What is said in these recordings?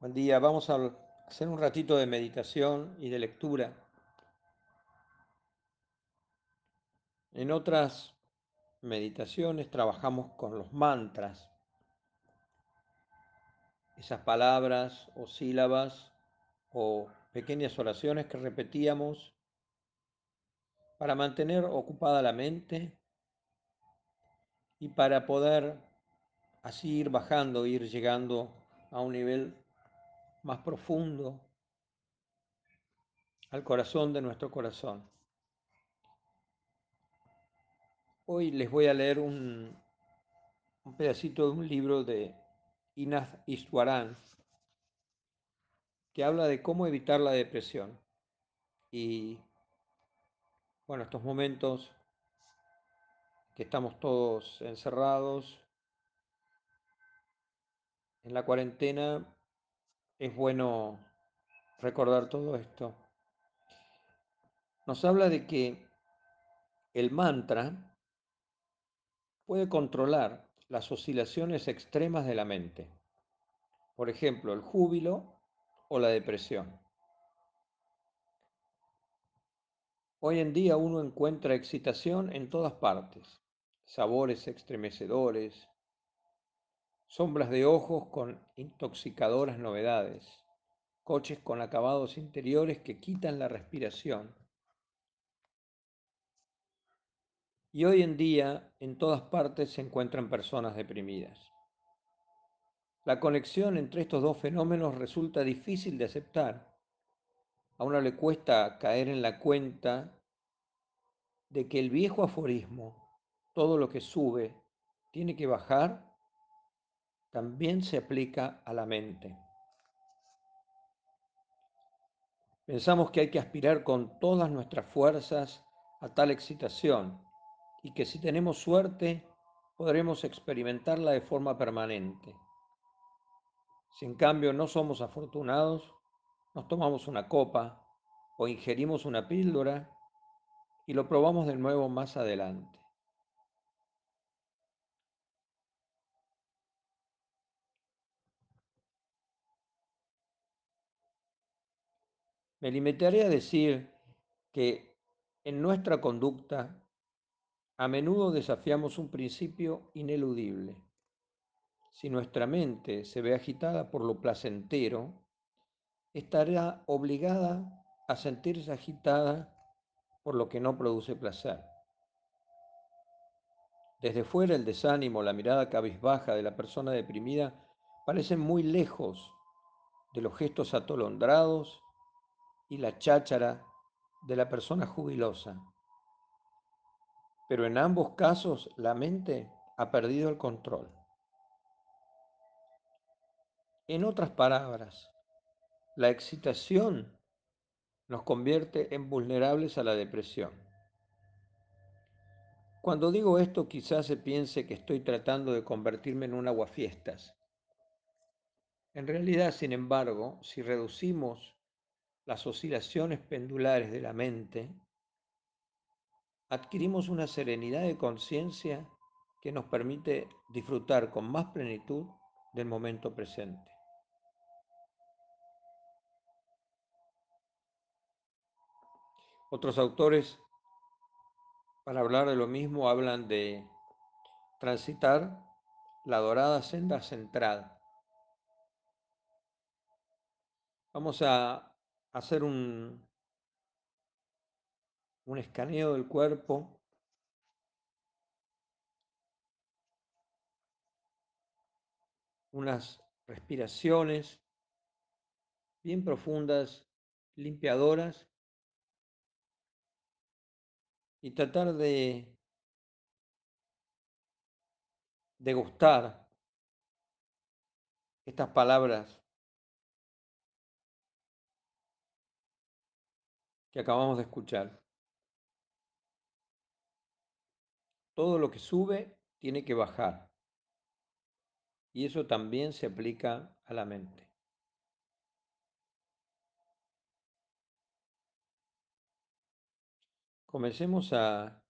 Buen día, vamos a hacer un ratito de meditación y de lectura. En otras meditaciones trabajamos con los mantras, esas palabras o sílabas o pequeñas oraciones que repetíamos para mantener ocupada la mente y para poder así ir bajando, ir llegando a un nivel más profundo al corazón de nuestro corazón. Hoy les voy a leer un, pedacito de un libro de Inaz Iswaran que habla de cómo evitar la depresión. Y bueno, estos momentos que estamos todos encerrados en la cuarentena, es bueno recordar todo esto. Nos habla de que el mantra puede controlar las oscilaciones extremas de la mente. Por ejemplo, el júbilo o la depresión. Hoy en día uno encuentra excitación en todas partes, sabores estremecedores, sombras de ojos con intoxicadoras novedades, coches con acabados interiores que quitan la respiración. Y hoy en día en todas partes se encuentran personas deprimidas. La conexión entre estos dos fenómenos resulta difícil de aceptar. A uno le cuesta caer en la cuenta de que el viejo aforismo, todo lo que sube tiene que bajar, también se aplica a la mente. Pensamos que hay que aspirar con todas nuestras fuerzas a tal excitación y que si tenemos suerte podremos experimentarla de forma permanente. Si en cambio no somos afortunados, nos tomamos una copa o ingerimos una píldora y lo probamos de nuevo más adelante. Me limitaré a decir que en nuestra conducta a menudo desafiamos un principio ineludible. Si nuestra mente se ve agitada por lo placentero, estará obligada a sentirse agitada por lo que no produce placer. Desde fuera el desánimo, la mirada cabizbaja de la persona deprimida parecen muy lejos de los gestos atolondrados y la cháchara de la persona jubilosa. Pero en ambos casos la mente ha perdido el control. En otras palabras, la excitación nos convierte en vulnerables a la depresión. Cuando digo esto quizás se piense que estoy tratando de convertirme en un aguafiestas. En realidad, sin embargo, si reducimos las oscilaciones pendulares de la mente, adquirimos una serenidad de conciencia que nos permite disfrutar con más plenitud del momento presente. Otros autores, para hablar de lo mismo, hablan de transitar la dorada senda central. Vamos a hacer un, un escaneo del cuerpo. unas respiraciones bien profundas, limpiadoras y tratar de degustar estas palabras que acabamos de escuchar. Todo lo que sube tiene que bajar. Y eso también se aplica a la mente. Comencemos a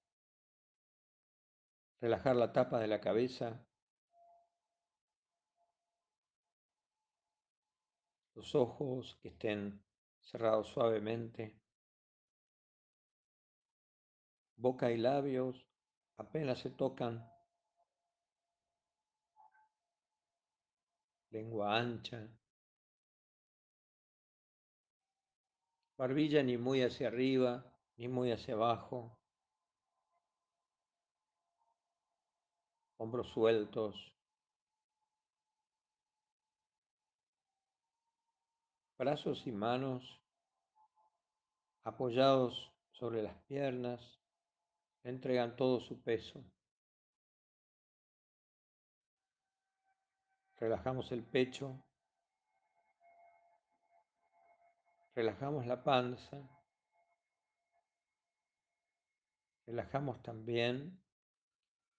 relajar la tapa de la cabeza. los ojos que estén cerrados suavemente, boca y labios apenas se tocan, lengua ancha, barbilla ni muy hacia arriba ni muy hacia abajo, hombros sueltos, brazos y manos apoyados sobre las piernas, entregan todo su peso. Relajamos el pecho, relajamos la panza, relajamos también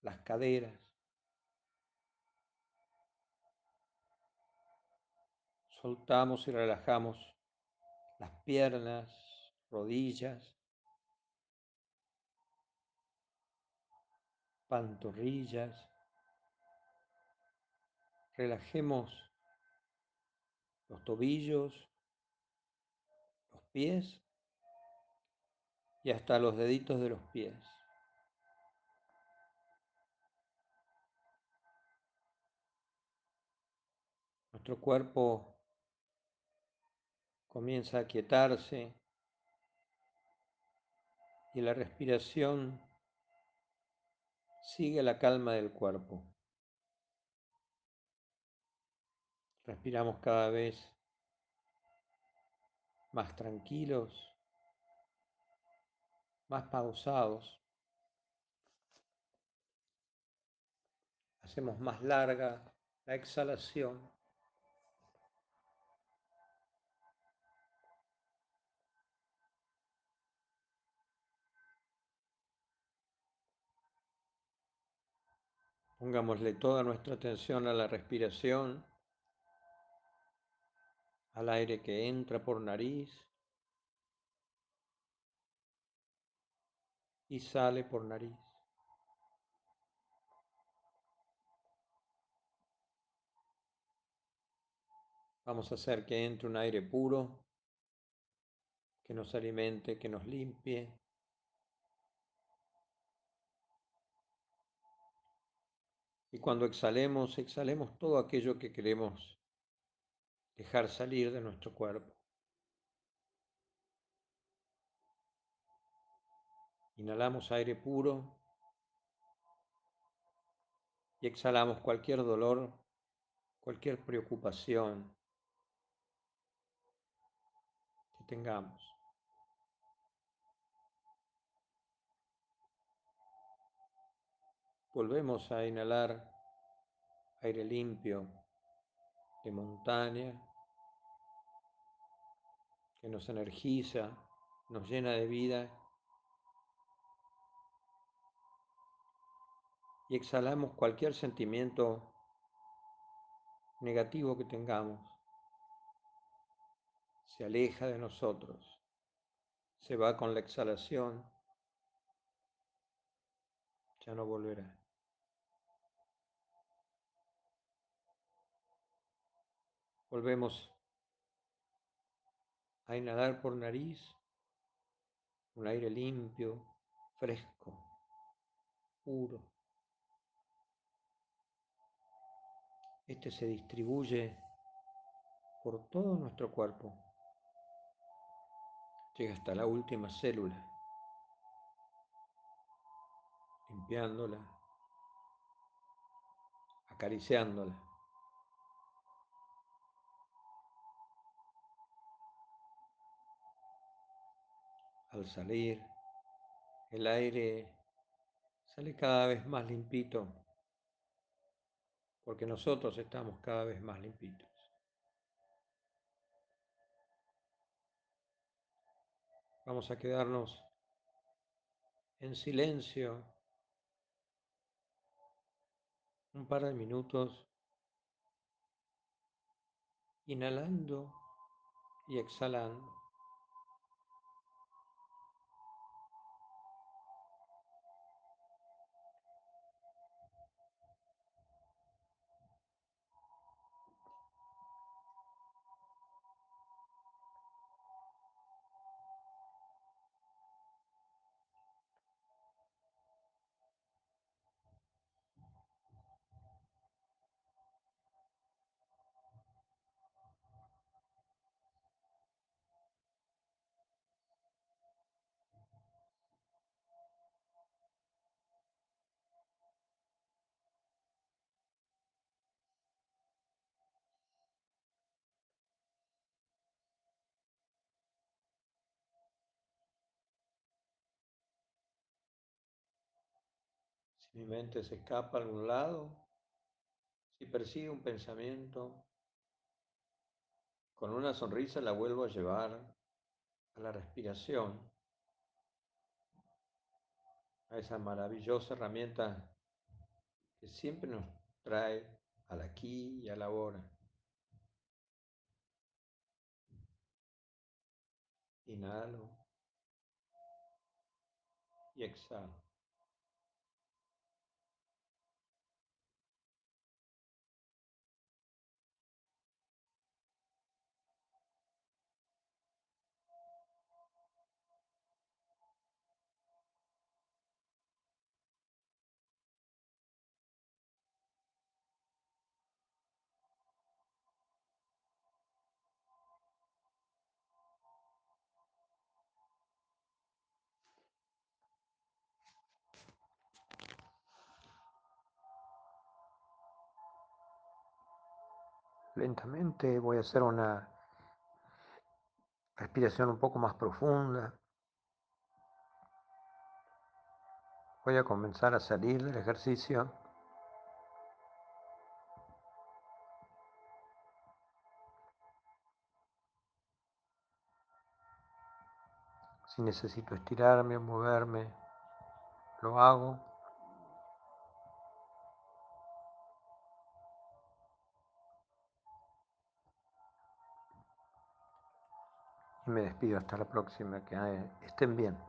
las caderas. Soltamos y relajamos las piernas, rodillas, pantorrillas. Relajemos los tobillos, los pies y hasta los deditos de los pies. Nuestro cuerpo comienza a quietarse y la respiración sigue la calma del cuerpo. Respiramos cada vez más tranquilos, más pausados. Hacemos más larga la exhalación. Pongámosle toda nuestra atención a la respiración, al aire que entra por nariz y sale por nariz. Vamos a hacer que entre un aire puro, que nos alimente, que nos limpie, Y cuando exhalemos, exhalemos todo aquello que queremos dejar salir de nuestro cuerpo. Inhalamos aire puro y exhalamos cualquier dolor, cualquier preocupación que tengamos. Volvemos a inhalar aire limpio de montaña que nos energiza, nos llena de vida. Y exhalamos cualquier sentimiento negativo que tengamos. Se aleja de nosotros, se va con la exhalación, ya no volverá. Volvemos a inhalar por nariz un aire limpio, fresco, puro. Este se distribuye por todo nuestro cuerpo. Llega hasta la última célula, limpiándola, acariciándola. Al salir, el aire sale cada vez más limpito, porque nosotros estamos cada vez más limpitos. Vamos a quedarnos en silencio un par de minutos, inhalando y exhalando. Mi mente se escapa a algún lado. Si persigue un pensamiento, con una sonrisa la vuelvo a llevar a la respiración, a esa maravillosa herramienta que siempre nos trae al aquí y a la ahora. Inhalo y exhalo. Lentamente voy a hacer una respiración un poco más profunda. Voy a comenzar a salir del ejercicio. Si necesito estirarme o moverme, lo hago. Me despido hasta la próxima. Que estén bien.